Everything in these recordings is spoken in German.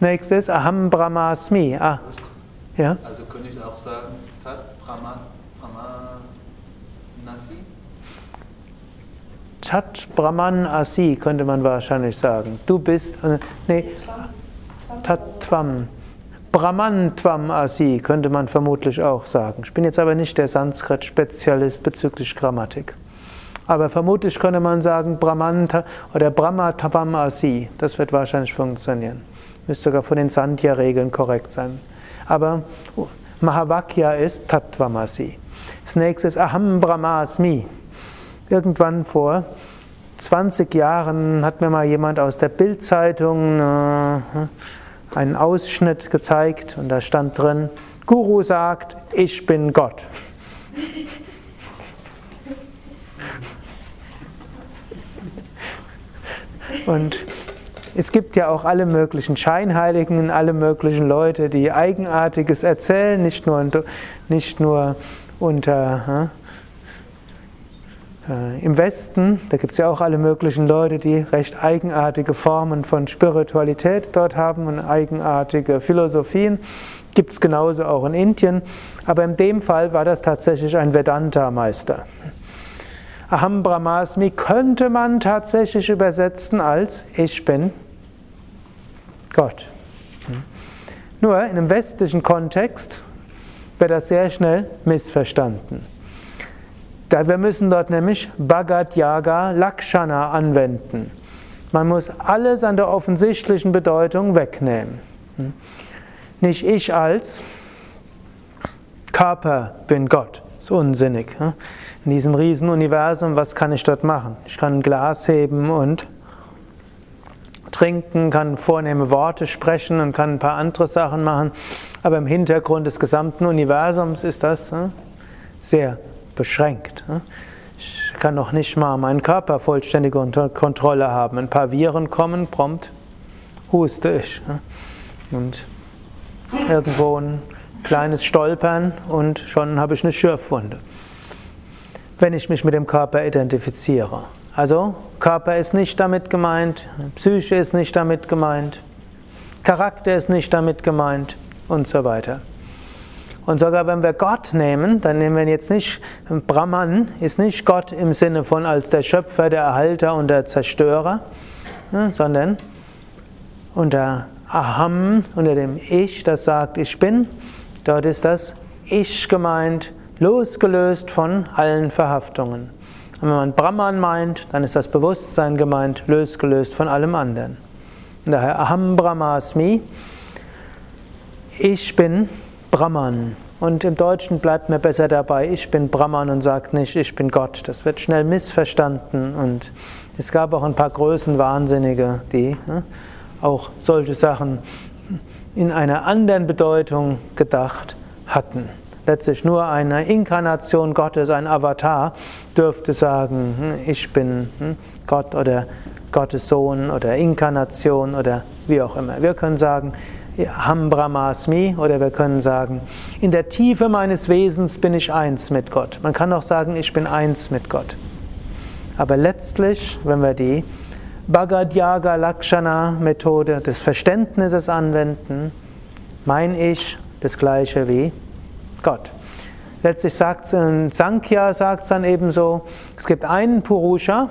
Das nächste ist Aham Brahmasmi. Ah, ja? Also könnte ich auch sagen, Tat Brahmas, Brahmanasi? Tat Brahman Asi könnte man wahrscheinlich sagen. Du bist, äh, nee, Tat Tvam. Brahman Tvam Asi könnte man vermutlich auch sagen. Ich bin jetzt aber nicht der Sanskrit-Spezialist bezüglich Grammatik. Aber vermutlich könnte man sagen Brahman oder Brahma Tvam Asi. Das wird wahrscheinlich funktionieren. Müsste sogar von den Sandhya-Regeln korrekt sein. Aber Mahavakya ist Tattvamasi. Das nächste ist Aham Brahmasmi. Irgendwann vor 20 Jahren hat mir mal jemand aus der Bildzeitung äh, einen Ausschnitt gezeigt und da stand drin, Guru sagt, ich bin Gott. Und es gibt ja auch alle möglichen Scheinheiligen, alle möglichen Leute, die Eigenartiges erzählen, nicht nur, nicht nur unter äh, im Westen, da gibt es ja auch alle möglichen Leute, die recht eigenartige Formen von Spiritualität dort haben und eigenartige Philosophien. Gibt es genauso auch in Indien. Aber in dem Fall war das tatsächlich ein Vedanta-Meister. Aham Brahmasmi könnte man tatsächlich übersetzen als Ich bin Gott. Nur in einem westlichen Kontext wird das sehr schnell missverstanden. Wir müssen dort nämlich Bhagat Yaga Lakshana anwenden. Man muss alles an der offensichtlichen Bedeutung wegnehmen. Nicht ich als Körper bin Gott. Ist unsinnig. In diesem Riesenuniversum, was kann ich dort machen? Ich kann ein Glas heben und trinken, kann vornehme Worte sprechen und kann ein paar andere Sachen machen. Aber im Hintergrund des gesamten Universums ist das sehr beschränkt. Ich kann noch nicht mal meinen Körper vollständig unter Kontrolle haben. Ein paar Viren kommen, prompt huste ich. Und irgendwo ein kleines Stolpern und schon habe ich eine Schürfwunde. Wenn ich mich mit dem Körper identifiziere. Also Körper ist nicht damit gemeint, Psyche ist nicht damit gemeint, Charakter ist nicht damit gemeint und so weiter. Und sogar wenn wir Gott nehmen, dann nehmen wir jetzt nicht, Brahman ist nicht Gott im Sinne von als der Schöpfer, der Erhalter und der Zerstörer, ne, sondern unter Aham, unter dem Ich, das sagt, ich bin, dort ist das Ich gemeint, losgelöst von allen Verhaftungen. Und wenn man Brahman meint, dann ist das Bewusstsein gemeint, losgelöst von allem anderen. Daher Aham Brahmasmi, ich bin Brahman. Und im Deutschen bleibt mir besser dabei, ich bin Brahman und sagt nicht, ich bin Gott. Das wird schnell missverstanden. Und es gab auch ein paar Größenwahnsinnige, die ne, auch solche Sachen in einer anderen Bedeutung gedacht hatten. Letztlich nur eine Inkarnation Gottes, ein Avatar, dürfte sagen, hm, ich bin hm, Gott oder Gottes Sohn oder Inkarnation oder wie auch immer. Wir können sagen, Ham Brahmasmi oder wir können sagen, in der Tiefe meines Wesens bin ich eins mit Gott. Man kann auch sagen, ich bin eins mit Gott. Aber letztlich, wenn wir die Bhagad Yaga Lakshana Methode des Verständnisses anwenden, mein Ich das gleiche wie Gott. Letztlich sagt Sankhya sagt es dann ebenso, es gibt einen Purusha,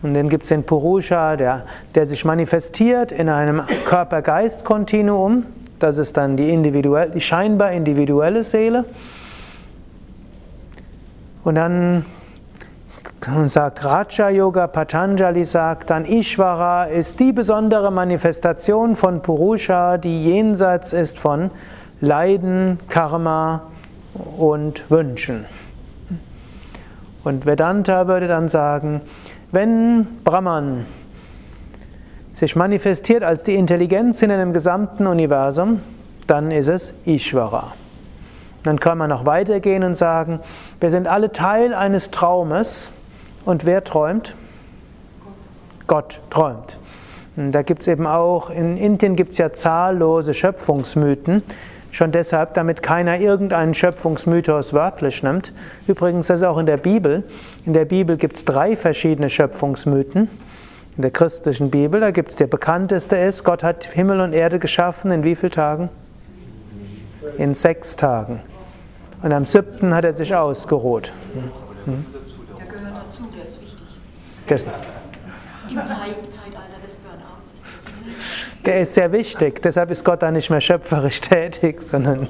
und dann gibt es den Purusha, der, der sich manifestiert in einem Körper-Geist-Kontinuum. Das ist dann die, individuell, die scheinbar individuelle Seele. Und dann sagt Raja Yoga, Patanjali sagt dann, Ishvara ist die besondere Manifestation von Purusha, die jenseits ist von Leiden, Karma und Wünschen. Und Vedanta würde dann sagen, wenn Brahman sich manifestiert als die Intelligenz in einem gesamten Universum, dann ist es Ishvara. Dann kann man noch weitergehen und sagen, wir sind alle Teil eines Traumes und wer träumt? Gott träumt. Da gibt es eben auch, in Indien gibt es ja zahllose Schöpfungsmythen, Schon deshalb, damit keiner irgendeinen Schöpfungsmythos wörtlich nimmt. Übrigens, das ist auch in der Bibel. In der Bibel gibt es drei verschiedene Schöpfungsmythen. In der christlichen Bibel, da gibt es der bekannteste ist, Gott hat Himmel und Erde geschaffen in wie vielen Tagen? In sechs Tagen. Und am siebten hat er sich ausgeruht. Hm? Der gehört dazu, der ist wichtig. Dessen. Im Zeitalter des Burnouts ist Der ist sehr wichtig, deshalb ist Gott da nicht mehr schöpferisch tätig, sondern.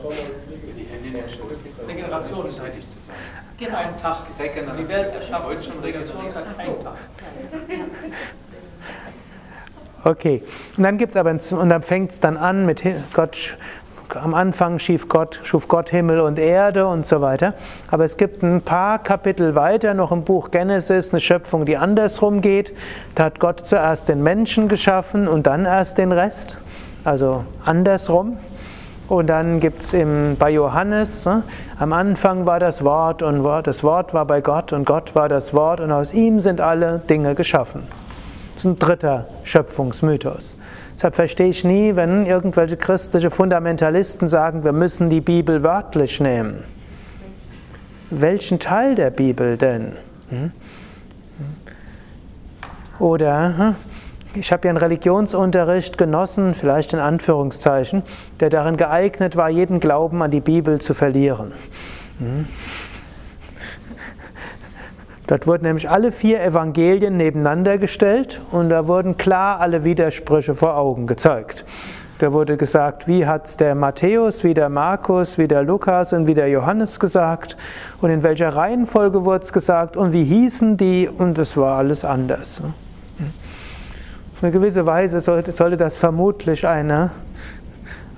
Regeneration ist tätig zu sein. Genau. Ein Tag. Die Welt erschaffen. Heute schon Regenerationszeit, ein Tag. Okay, und dann gibt's aber und dann fängt es dann an mit Gott am Anfang schuf Gott, schuf Gott Himmel und Erde und so weiter. Aber es gibt ein paar Kapitel weiter noch im Buch Genesis eine Schöpfung, die andersrum geht. Da hat Gott zuerst den Menschen geschaffen und dann erst den Rest. Also andersrum. Und dann gibt es bei Johannes, ne, am Anfang war das Wort und das Wort war bei Gott und Gott war das Wort und aus ihm sind alle Dinge geschaffen. Das ist ein dritter Schöpfungsmythos. Deshalb verstehe ich nie, wenn irgendwelche christliche Fundamentalisten sagen, wir müssen die Bibel wörtlich nehmen. Welchen Teil der Bibel denn? Hm? Oder hm? ich habe ja einen Religionsunterricht genossen, vielleicht in Anführungszeichen, der darin geeignet war, jeden Glauben an die Bibel zu verlieren. Dort wurden nämlich alle vier Evangelien nebeneinander gestellt und da wurden klar alle Widersprüche vor Augen gezeigt. Da wurde gesagt, wie hat der Matthäus, wie der Markus, wie der Lukas und wie der Johannes gesagt und in welcher Reihenfolge wurde es gesagt und wie hießen die und es war alles anders. Auf eine gewisse Weise sollte, sollte das vermutlich eine,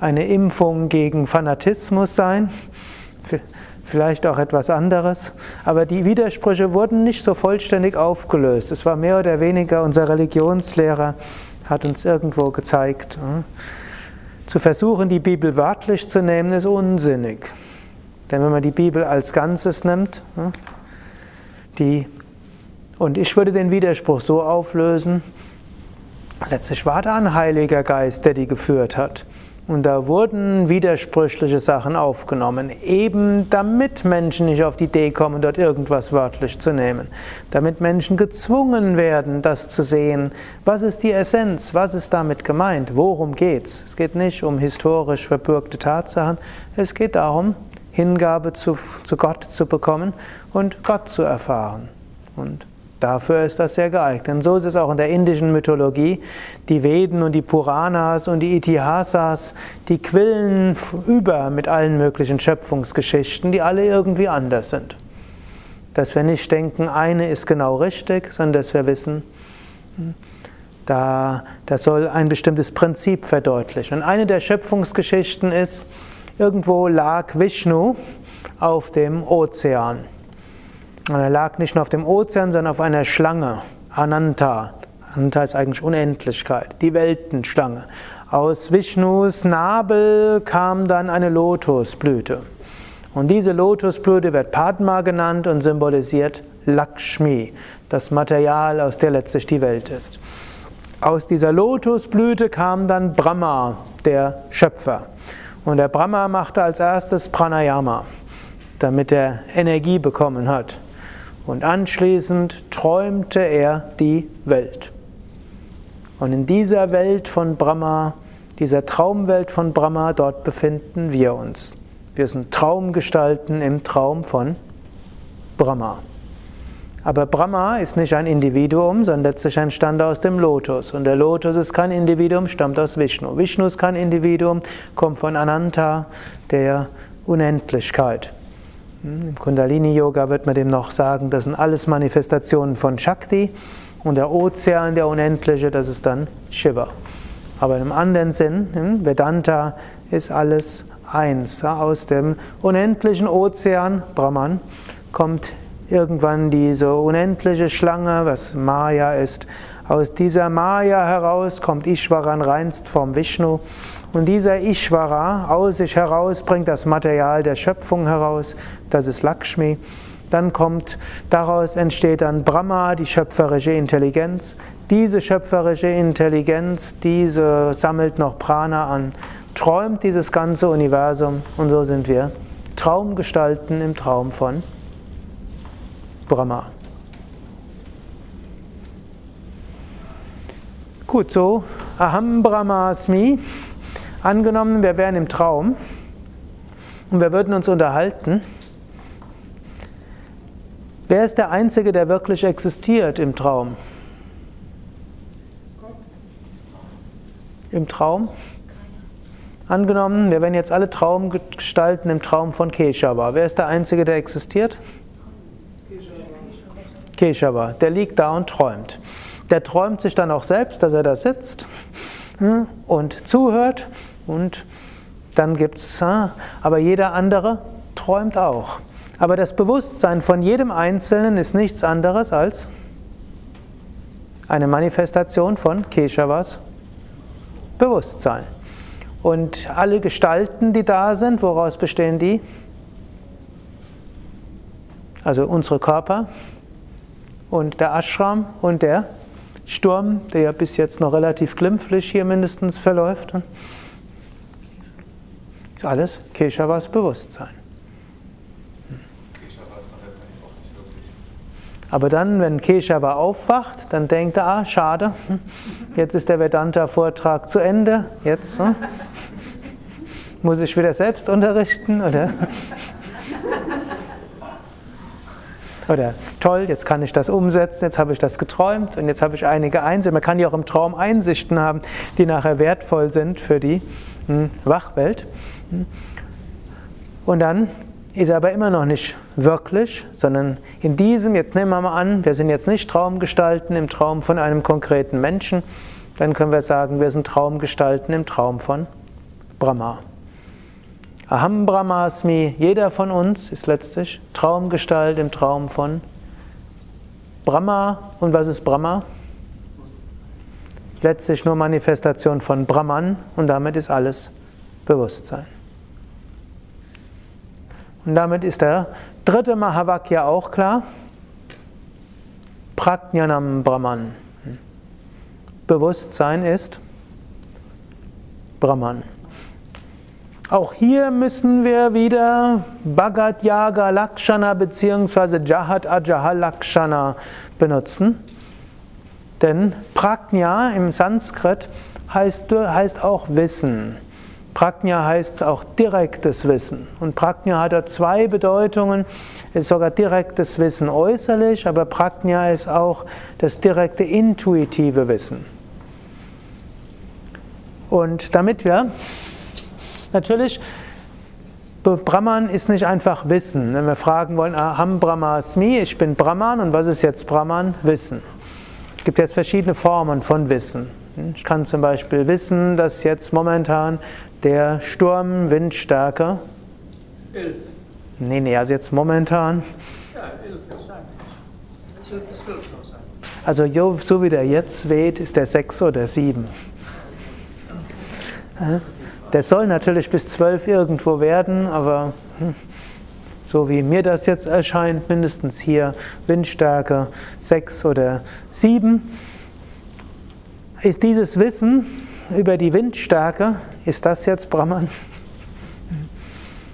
eine Impfung gegen Fanatismus sein vielleicht auch etwas anderes. Aber die Widersprüche wurden nicht so vollständig aufgelöst. Es war mehr oder weniger, unser Religionslehrer hat uns irgendwo gezeigt, hm, zu versuchen, die Bibel wörtlich zu nehmen, ist unsinnig. Denn wenn man die Bibel als Ganzes nimmt, hm, die, und ich würde den Widerspruch so auflösen, letztlich war da ein Heiliger Geist, der die geführt hat. Und da wurden widersprüchliche Sachen aufgenommen, eben damit Menschen nicht auf die Idee kommen, dort irgendwas wörtlich zu nehmen. Damit Menschen gezwungen werden, das zu sehen. Was ist die Essenz? Was ist damit gemeint? Worum geht's? Es geht nicht um historisch verbürgte Tatsachen. Es geht darum, Hingabe zu, zu Gott zu bekommen und Gott zu erfahren. Und Dafür ist das sehr geeignet. Und so ist es auch in der indischen Mythologie. Die Veden und die Puranas und die Itihasas, die quillen über mit allen möglichen Schöpfungsgeschichten, die alle irgendwie anders sind. Dass wir nicht denken, eine ist genau richtig, sondern dass wir wissen, da, das soll ein bestimmtes Prinzip verdeutlichen. Und eine der Schöpfungsgeschichten ist, irgendwo lag Vishnu auf dem Ozean. Und er lag nicht nur auf dem Ozean, sondern auf einer Schlange, Ananta. Ananta ist eigentlich Unendlichkeit, die Weltenschlange. Aus Vishnus Nabel kam dann eine Lotusblüte. Und diese Lotusblüte wird Padma genannt und symbolisiert Lakshmi, das Material, aus der letztlich die Welt ist. Aus dieser Lotusblüte kam dann Brahma, der Schöpfer. Und der Brahma machte als erstes Pranayama, damit er Energie bekommen hat. Und anschließend träumte er die Welt. Und in dieser Welt von Brahma, dieser Traumwelt von Brahma, dort befinden wir uns. Wir sind Traumgestalten im Traum von Brahma. Aber Brahma ist nicht ein Individuum, sondern letztlich entstand aus dem Lotus. Und der Lotus ist kein Individuum, stammt aus Vishnu. Vishnu ist kein Individuum, kommt von Ananta, der Unendlichkeit. Hm, Im Kundalini-Yoga wird man dem noch sagen, das sind alles Manifestationen von Shakti und der Ozean, der Unendliche, das ist dann Shiva. Aber im anderen Sinn, hm, Vedanta ist alles eins. Aus dem unendlichen Ozean, Brahman, kommt irgendwann diese unendliche Schlange, was Maya ist. Aus dieser Maya heraus kommt Ishvaran reinst vom Vishnu. Und dieser Ishvara aus sich heraus bringt das Material der Schöpfung heraus, das ist Lakshmi. Dann kommt, daraus entsteht dann Brahma, die schöpferische Intelligenz. Diese schöpferische Intelligenz, diese sammelt noch Prana an, träumt dieses ganze Universum und so sind wir Traumgestalten im Traum von Brahma. Gut, so Aham Brahmasmi. Angenommen, wir wären im Traum und wir würden uns unterhalten. Wer ist der Einzige, der wirklich existiert im Traum? Im Traum? Angenommen, wir wären jetzt alle Traumgestalten im Traum von Keshava. Wer ist der Einzige, der existiert? Keshava. Der liegt da und träumt. Der träumt sich dann auch selbst, dass er da sitzt hm, und zuhört und dann gibt es, aber jeder andere träumt auch. Aber das Bewusstsein von jedem Einzelnen ist nichts anderes als eine Manifestation von Keshavas Bewusstsein. Und alle Gestalten, die da sind, woraus bestehen die? Also unsere Körper und der Ashram und der Sturm, der ja bis jetzt noch relativ glimpflich hier mindestens verläuft. Ist alles Keshavas Bewusstsein. Aber dann, wenn Keshava aufwacht, dann denkt er, ah, schade, jetzt ist der Vedanta-Vortrag zu Ende, jetzt hm? muss ich wieder selbst unterrichten, oder? Oder toll, jetzt kann ich das umsetzen, jetzt habe ich das geträumt und jetzt habe ich einige Einsichten. Man kann ja auch im Traum Einsichten haben, die nachher wertvoll sind für die hm, Wachwelt. Und dann ist er aber immer noch nicht wirklich, sondern in diesem, jetzt nehmen wir mal an, wir sind jetzt nicht Traumgestalten im Traum von einem konkreten Menschen, dann können wir sagen, wir sind Traumgestalten im Traum von Brahma. Aham Brahmasmi, jeder von uns ist letztlich Traumgestalt im Traum von Brahma. Und was ist Brahma? Letztlich nur Manifestation von Brahman und damit ist alles Bewusstsein. Und damit ist der dritte Mahavakya auch klar. Prajnanam Brahman. Bewusstsein ist Brahman. Auch hier müssen wir wieder Bhagat Yaga Lakshana bzw. Jahat Ajahal Lakshana benutzen. Denn Prajna im Sanskrit heißt, heißt auch Wissen. Prajna heißt auch direktes Wissen. Und Prajna hat da zwei Bedeutungen. Es ist sogar direktes Wissen äußerlich, aber Prajna ist auch das direkte intuitive Wissen. Und damit wir natürlich, Brahman ist nicht einfach Wissen. Wenn wir fragen wollen, Aham Brahmasmi, ich bin Brahman und was ist jetzt Brahman? Wissen. Es gibt jetzt verschiedene Formen von Wissen. Ich kann zum Beispiel wissen, dass jetzt momentan der Sturm Windstärke. Elf. Nee, nee, also jetzt momentan. Ja, elf wird sein. Das wird. Also so wie der jetzt weht, ist der sechs oder sieben. Der soll natürlich bis zwölf irgendwo werden, aber hm, so wie mir das jetzt erscheint, mindestens hier Windstärke sechs oder sieben. Ist dieses Wissen über die Windstärke, ist das jetzt Brahman?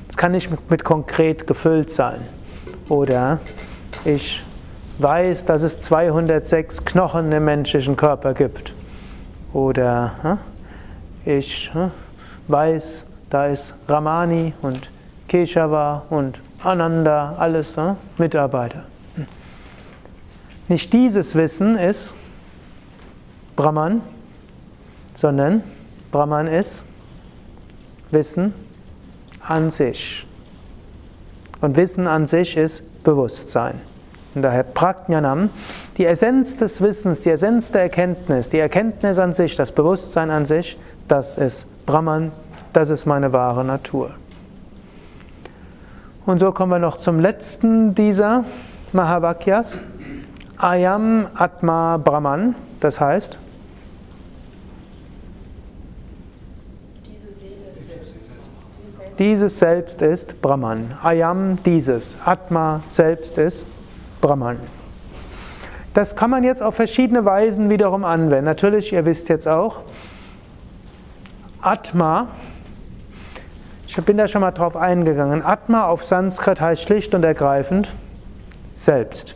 Es kann nicht mit konkret gefüllt sein. Oder ich weiß, dass es 206 Knochen im menschlichen Körper gibt. Oder hm, ich hm, weiß, da ist Ramani und Keshava und Ananda, alles Mitarbeiter. Nicht dieses Wissen ist Brahman, sondern Brahman ist Wissen an sich. Und Wissen an sich ist Bewusstsein. Und daher Prajnanam, die Essenz des Wissens, die Essenz der Erkenntnis, die Erkenntnis an sich, das Bewusstsein an sich, das ist Brahman, das ist meine wahre Natur. Und so kommen wir noch zum letzten dieser Mahavakyas. Ayam Atma Brahman, das heißt, Dieses Selbst ist Brahman. Ayam, dieses. Atma, Selbst ist Brahman. Das kann man jetzt auf verschiedene Weisen wiederum anwenden. Natürlich, ihr wisst jetzt auch, Atma, ich bin da schon mal drauf eingegangen, Atma auf Sanskrit heißt schlicht und ergreifend Selbst.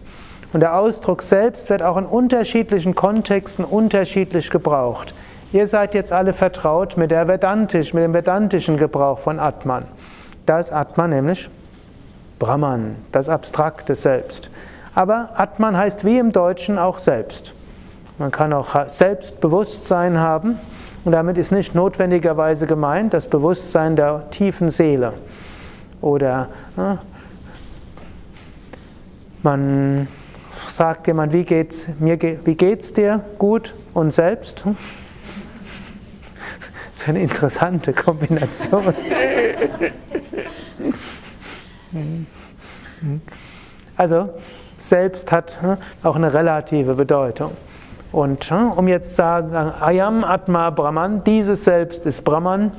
Und der Ausdruck selbst wird auch in unterschiedlichen Kontexten unterschiedlich gebraucht. Ihr seid jetzt alle vertraut mit, der Vedantisch, mit dem vedantischen Gebrauch von Atman. Da ist Atman nämlich Brahman, das abstrakte Selbst. Aber Atman heißt wie im Deutschen auch Selbst. Man kann auch Selbstbewusstsein haben und damit ist nicht notwendigerweise gemeint das Bewusstsein der tiefen Seele. Oder ne, man sagt jemand, wie geht's mir, wie geht's dir? Gut und selbst? Das ist eine interessante Kombination. Also selbst hat hm, auch eine relative Bedeutung. Und hm, um jetzt zu sagen, Ayam Atma Brahman, dieses Selbst ist Brahman,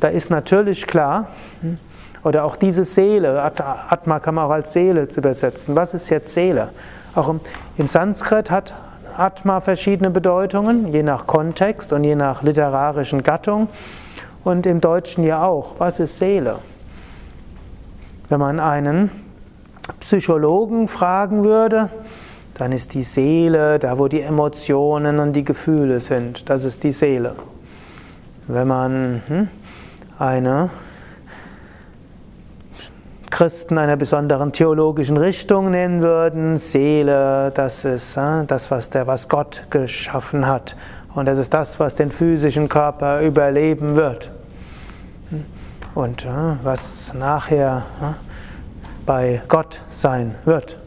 da ist natürlich klar, hm, oder auch diese Seele, Atma kann man auch als Seele übersetzen. Was ist jetzt Seele? Auch im, im Sanskrit hat Atma verschiedene Bedeutungen, je nach Kontext und je nach literarischen Gattung. Und im Deutschen ja auch. Was ist Seele? Wenn man einen Psychologen fragen würde, dann ist die Seele da, wo die Emotionen und die Gefühle sind. Das ist die Seele. Wenn man hm, eine Christen einer besonderen theologischen Richtung nennen würden, Seele, das ist hm, das, was, der, was Gott geschaffen hat. Und das ist das, was den physischen Körper überleben wird. Und hm, was nachher bei Gott sein wird.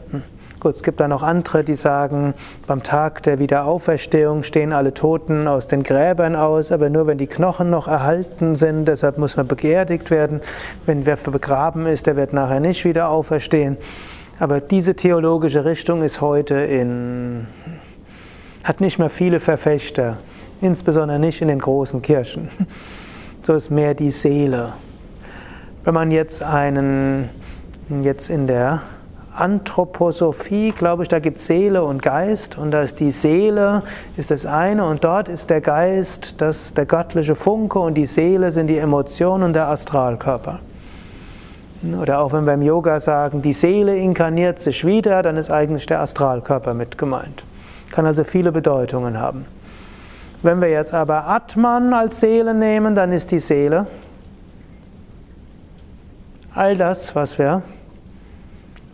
Gut, es gibt da noch andere, die sagen, beim Tag der Wiederauferstehung stehen alle Toten aus den Gräbern aus, aber nur wenn die Knochen noch erhalten sind, deshalb muss man beerdigt werden. Wenn wer begraben ist, der wird nachher nicht wieder auferstehen. Aber diese theologische Richtung ist heute in, hat nicht mehr viele Verfechter, insbesondere nicht in den großen Kirchen. So ist mehr die Seele. Wenn man jetzt einen Jetzt in der Anthroposophie, glaube ich, da gibt es Seele und Geist und da ist die Seele ist das eine und dort ist der Geist das der göttliche Funke und die Seele sind die Emotionen und der Astralkörper. Oder auch wenn wir im Yoga sagen, die Seele inkarniert sich wieder, dann ist eigentlich der Astralkörper mit gemeint. Kann also viele Bedeutungen haben. Wenn wir jetzt aber Atman als Seele nehmen, dann ist die Seele all das, was wir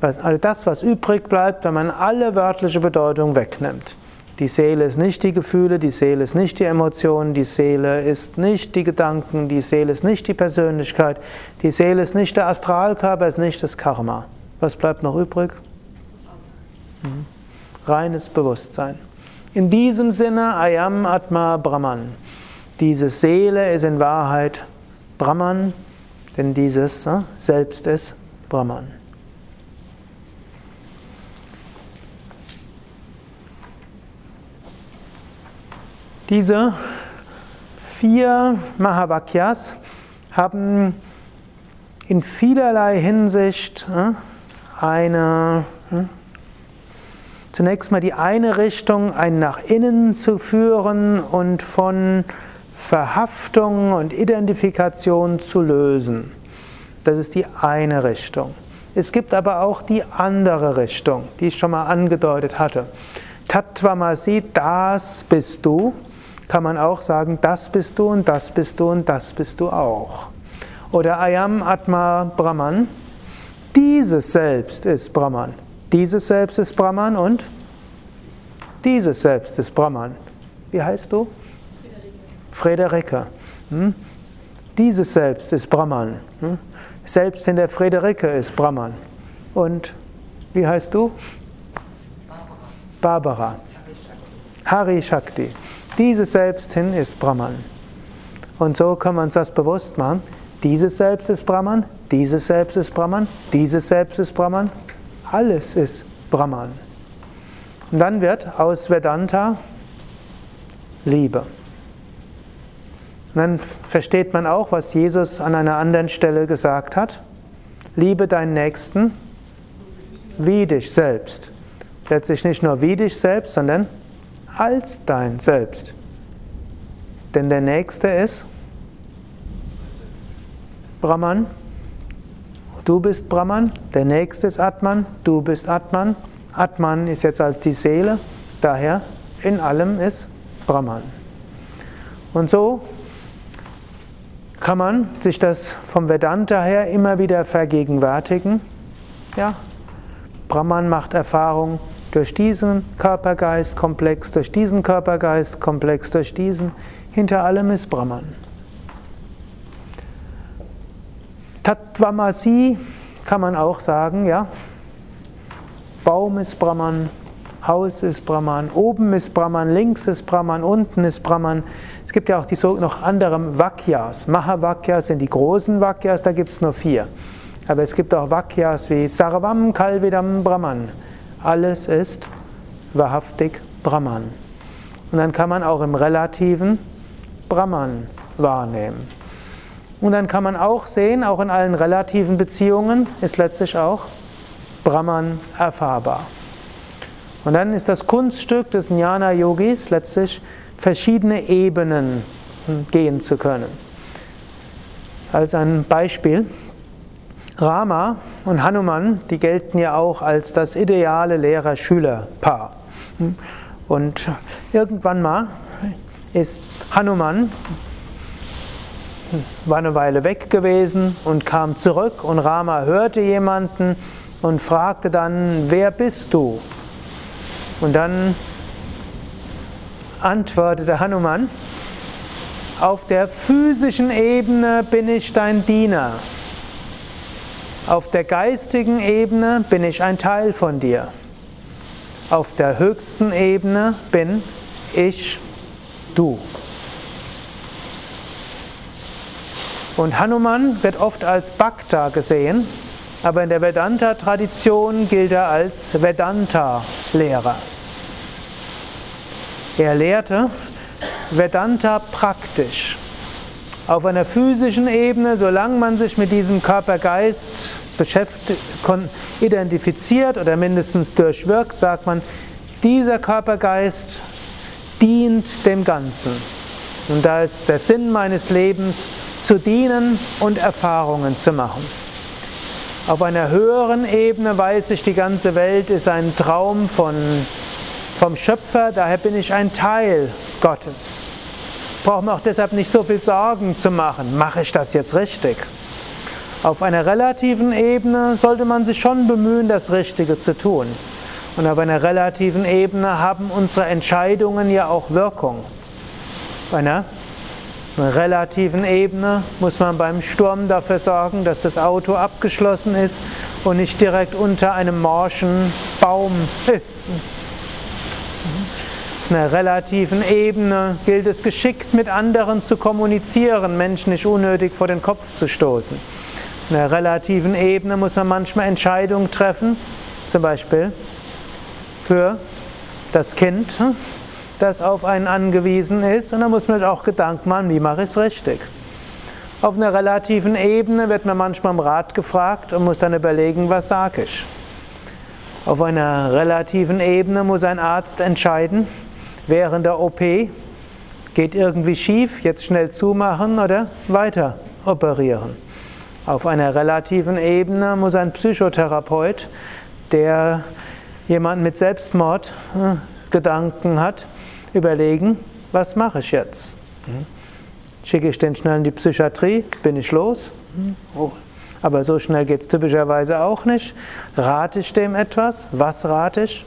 all das, was übrig bleibt, wenn man alle wörtliche Bedeutung wegnimmt. Die Seele ist nicht die Gefühle, die Seele ist nicht die Emotionen, die Seele ist nicht die Gedanken, die Seele ist nicht die Persönlichkeit, die Seele ist nicht der Astralkörper, ist nicht das Karma. Was bleibt noch übrig? Mhm. Reines Bewusstsein. In diesem Sinne, Ayam Atma Brahman. Diese Seele ist in Wahrheit Brahman, denn dieses äh, Selbst ist Brahman. Diese vier Mahavakyas haben in vielerlei Hinsicht äh, eine, hm, zunächst mal die eine Richtung, ein nach innen zu führen und von Verhaftung und Identifikation zu lösen. Das ist die eine Richtung. Es gibt aber auch die andere Richtung, die ich schon mal angedeutet hatte. Tattvamasi, das bist du kann man auch sagen, das bist du und das bist du und das bist du auch. Oder Ayam Atma Brahman, dieses Selbst ist Brahman. Dieses Selbst ist Brahman und dieses Selbst ist Brahman. Wie heißt du? Friederike. Hm? Dieses Selbst ist Brahman. Hm? Selbst in der Friederike ist Brahman. Und wie heißt du? Barbara. Barbara. Hari Shakti. Dieses Selbst hin ist Brahman. Und so kann man uns das bewusst machen. Dieses Selbst ist Brahman, dieses Selbst ist Brahman, dieses Selbst ist Brahman. Alles ist Brahman. Und dann wird aus Vedanta Liebe. Und dann versteht man auch, was Jesus an einer anderen Stelle gesagt hat. Liebe deinen Nächsten wie dich selbst. Letztlich nicht nur wie dich selbst, sondern als dein Selbst. Denn der nächste ist Brahman. Du bist Brahman, der nächste ist Atman, du bist Atman, Atman ist jetzt als die Seele, daher in allem ist Brahman. Und so kann man sich das vom Vedanta her immer wieder vergegenwärtigen. Ja, Brahman macht Erfahrung durch diesen Körpergeistkomplex, durch diesen Körpergeistkomplex, durch diesen. Hinter allem ist Brahman. Tattvamasi kann man auch sagen, ja. Baum ist Brahman, Haus ist Brahman, oben ist Brahman, links ist Brahman, unten ist Brahman. Es gibt ja auch die so noch anderen Vakyas. Mahavakyas sind die großen Vakyas, da gibt es nur vier. Aber es gibt auch Vakyas wie Sarvam Kalvidam Brahman. Alles ist wahrhaftig Brahman. Und dann kann man auch im Relativen Brahman wahrnehmen. Und dann kann man auch sehen, auch in allen relativen Beziehungen ist letztlich auch Brahman erfahrbar. Und dann ist das Kunststück des Jnana-Yogis letztlich verschiedene Ebenen gehen zu können. Als ein Beispiel, Rama und Hanuman, die gelten ja auch als das ideale Lehrer-Schüler-Paar. Und irgendwann mal ist Hanuman war eine Weile weg gewesen und kam zurück und Rama hörte jemanden und fragte dann, wer bist du? Und dann antwortete Hanuman, auf der physischen Ebene bin ich dein Diener. Auf der geistigen Ebene bin ich ein Teil von dir. Auf der höchsten Ebene bin ich du. Und Hanuman wird oft als Bhakta gesehen, aber in der Vedanta-Tradition gilt er als Vedanta-Lehrer. Er lehrte Vedanta praktisch. Auf einer physischen Ebene, solange man sich mit diesem Körper-Geist identifiziert oder mindestens durchwirkt, sagt man, dieser Körpergeist dient dem Ganzen. Und da ist der Sinn meines Lebens, zu dienen und Erfahrungen zu machen. Auf einer höheren Ebene weiß ich, die ganze Welt ist ein Traum von, vom Schöpfer, daher bin ich ein Teil Gottes. Braucht man auch deshalb nicht so viel Sorgen zu machen. Mache ich das jetzt richtig? Auf einer relativen Ebene sollte man sich schon bemühen, das Richtige zu tun. Und auf einer relativen Ebene haben unsere Entscheidungen ja auch Wirkung. Auf einer relativen Ebene muss man beim Sturm dafür sorgen, dass das Auto abgeschlossen ist und nicht direkt unter einem morschen Baum ist. Auf einer relativen Ebene gilt es geschickt mit anderen zu kommunizieren, Menschen nicht unnötig vor den Kopf zu stoßen. Auf einer relativen Ebene muss man manchmal Entscheidungen treffen, zum Beispiel für das Kind, das auf einen angewiesen ist und da muss man sich auch Gedanken machen, wie mache ich es richtig. Auf einer relativen Ebene wird man manchmal im Rat gefragt und muss dann überlegen, was sage ich. Auf einer relativen Ebene muss ein Arzt entscheiden, während der OP geht irgendwie schief, jetzt schnell zumachen oder weiter operieren. Auf einer relativen Ebene muss ein Psychotherapeut, der jemanden mit Selbstmordgedanken hat, überlegen, was mache ich jetzt? Schicke ich den schnell in die Psychiatrie? Bin ich los? Oh. Aber so schnell geht es typischerweise auch nicht. Rate ich dem etwas? Was rate ich?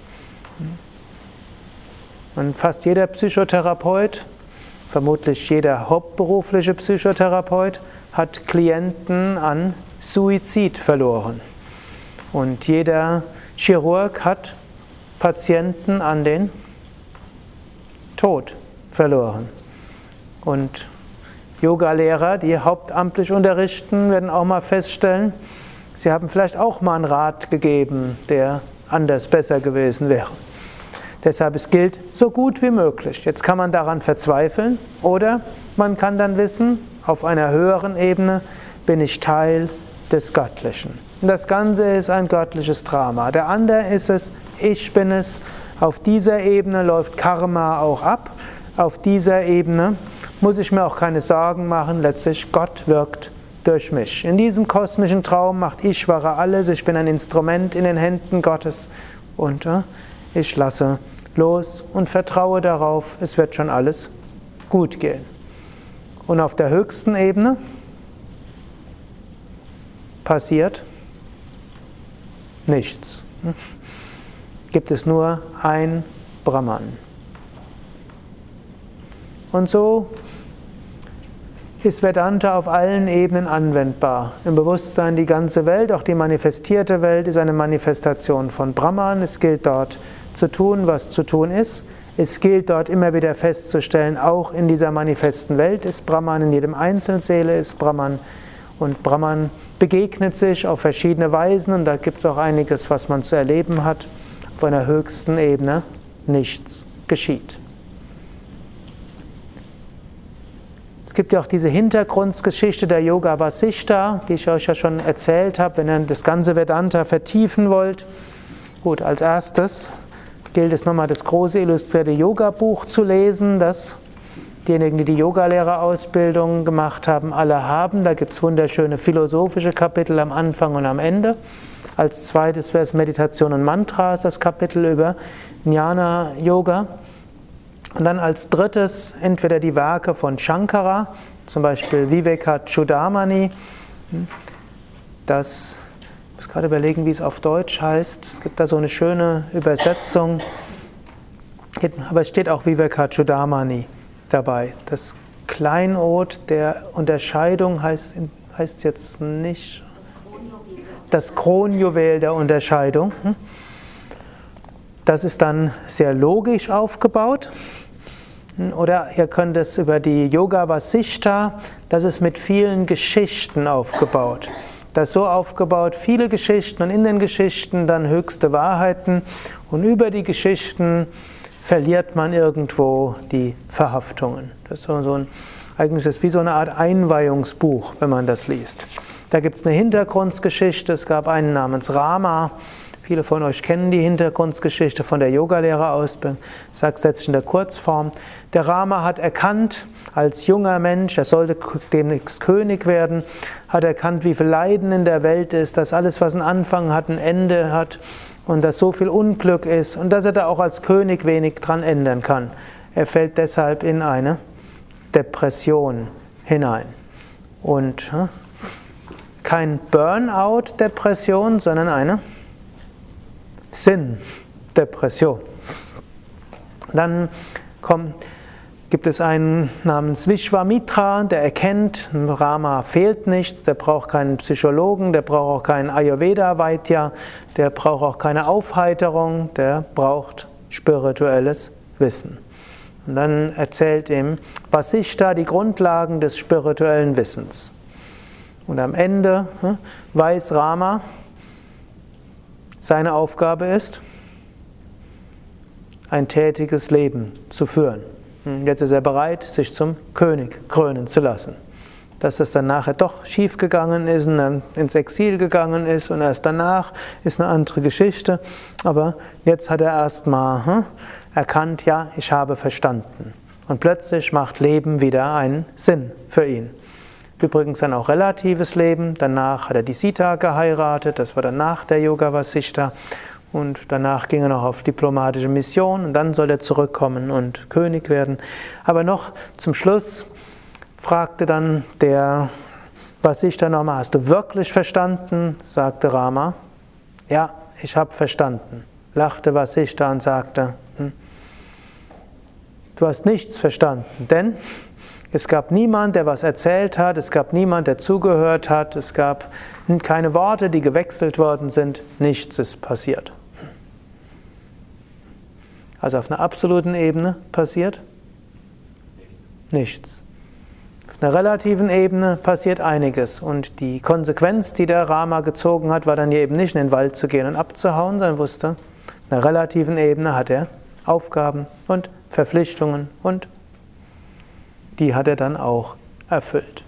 Und fast jeder Psychotherapeut, vermutlich jeder hauptberufliche Psychotherapeut, hat Klienten an Suizid verloren. Und jeder Chirurg hat Patienten an den Tod verloren. Und Yoga-Lehrer, die hauptamtlich unterrichten, werden auch mal feststellen, sie haben vielleicht auch mal einen Rat gegeben, der anders besser gewesen wäre. Deshalb es gilt so gut wie möglich. Jetzt kann man daran verzweifeln oder man kann dann wissen, auf einer höheren Ebene bin ich Teil des Göttlichen. Und das Ganze ist ein göttliches Drama. Der andere ist es, ich bin es, auf dieser Ebene läuft Karma auch ab. Auf dieser Ebene muss ich mir auch keine Sorgen machen. Letztlich Gott wirkt durch mich. In diesem kosmischen Traum macht Ishvara alles. Ich bin ein Instrument in den Händen Gottes und äh, ich lasse los und vertraue darauf, es wird schon alles gut gehen. Und auf der höchsten Ebene passiert nichts. Gibt es nur ein Brahman. Und so ist Vedanta auf allen Ebenen anwendbar. Im Bewusstsein die ganze Welt, auch die manifestierte Welt ist eine Manifestation von Brahman. Es gilt dort zu tun, was zu tun ist. Es gilt dort immer wieder festzustellen, auch in dieser manifesten Welt ist Brahman, in jedem Einzelseele ist Brahman. Und Brahman begegnet sich auf verschiedene Weisen und da gibt es auch einiges, was man zu erleben hat. Auf einer höchsten Ebene nichts geschieht. Es gibt ja auch diese Hintergrundgeschichte der Yoga Vasishta, die ich euch ja schon erzählt habe, wenn ihr das ganze Vedanta vertiefen wollt. Gut, als erstes gilt es nochmal das große illustrierte Yoga-Buch zu lesen, das diejenigen, die die Yogalehrerausbildung gemacht haben, alle haben. Da gibt es wunderschöne philosophische Kapitel am Anfang und am Ende. Als zweites wäre es Meditation und Mantras, das Kapitel über Jnana Yoga. Und dann als drittes entweder die Werke von Shankara, zum Beispiel Viveka Chudamani, das, muss gerade überlegen, wie es auf Deutsch heißt. Es gibt da so eine schöne Übersetzung, aber es steht auch Viveka Chudamani dabei. Das Kleinod der Unterscheidung heißt, heißt jetzt nicht das Kronjuwel der Unterscheidung. Hm? Das ist dann sehr logisch aufgebaut. Oder ihr könnt es über die Yoga Vasishta, das ist mit vielen Geschichten aufgebaut. Das so aufgebaut, viele Geschichten und in den Geschichten dann höchste Wahrheiten und über die Geschichten verliert man irgendwo die Verhaftungen. Das ist so ein, eigentlich ist wie so eine Art Einweihungsbuch, wenn man das liest. Da gibt es eine Hintergrundgeschichte, es gab einen namens Rama, Viele von euch kennen die Hintergrundgeschichte von der Yogalehrerausbildung. Ich sage es jetzt in der Kurzform. Der Rama hat erkannt, als junger Mensch, er sollte demnächst König werden, hat erkannt, wie viel Leiden in der Welt ist, dass alles, was einen Anfang hat, ein Ende hat und dass so viel Unglück ist und dass er da auch als König wenig dran ändern kann. Er fällt deshalb in eine Depression hinein. Und hm, kein Burnout-Depression, sondern eine Sinn, Depression. Dann kommt, gibt es einen namens Vishwamitra, der erkennt, Rama fehlt nichts, der braucht keinen Psychologen, der braucht auch keinen Ayurveda-Vaidya, der braucht auch keine Aufheiterung, der braucht spirituelles Wissen. Und dann erzählt ihm Vasishta die Grundlagen des spirituellen Wissens. Und am Ende hm, weiß Rama, seine Aufgabe ist, ein tätiges Leben zu führen. Jetzt ist er bereit, sich zum König krönen zu lassen. Dass das dann nachher doch schiefgegangen ist und dann ins Exil gegangen ist und erst danach ist eine andere Geschichte. Aber jetzt hat er erstmal hm, erkannt, ja, ich habe verstanden. Und plötzlich macht Leben wieder einen Sinn für ihn. Übrigens dann auch relatives Leben. Danach hat er die Sita geheiratet, das war dann nach der Yoga Vasishta. Und danach ging er noch auf diplomatische Mission und dann soll er zurückkommen und König werden. Aber noch zum Schluss fragte dann der Vasishta nochmal, hast du wirklich verstanden? sagte Rama. Ja, ich habe verstanden. Lachte Vasishta und sagte, hm, du hast nichts verstanden, denn es gab niemand, der was erzählt hat, es gab niemand, der zugehört hat, es gab keine Worte, die gewechselt worden sind, nichts ist passiert. Also auf einer absoluten Ebene passiert nichts. Auf einer relativen Ebene passiert einiges und die Konsequenz, die der Rama gezogen hat, war dann eben nicht in den Wald zu gehen und abzuhauen, sondern wusste, auf einer relativen Ebene hat er Aufgaben und Verpflichtungen und die hat er dann auch erfüllt.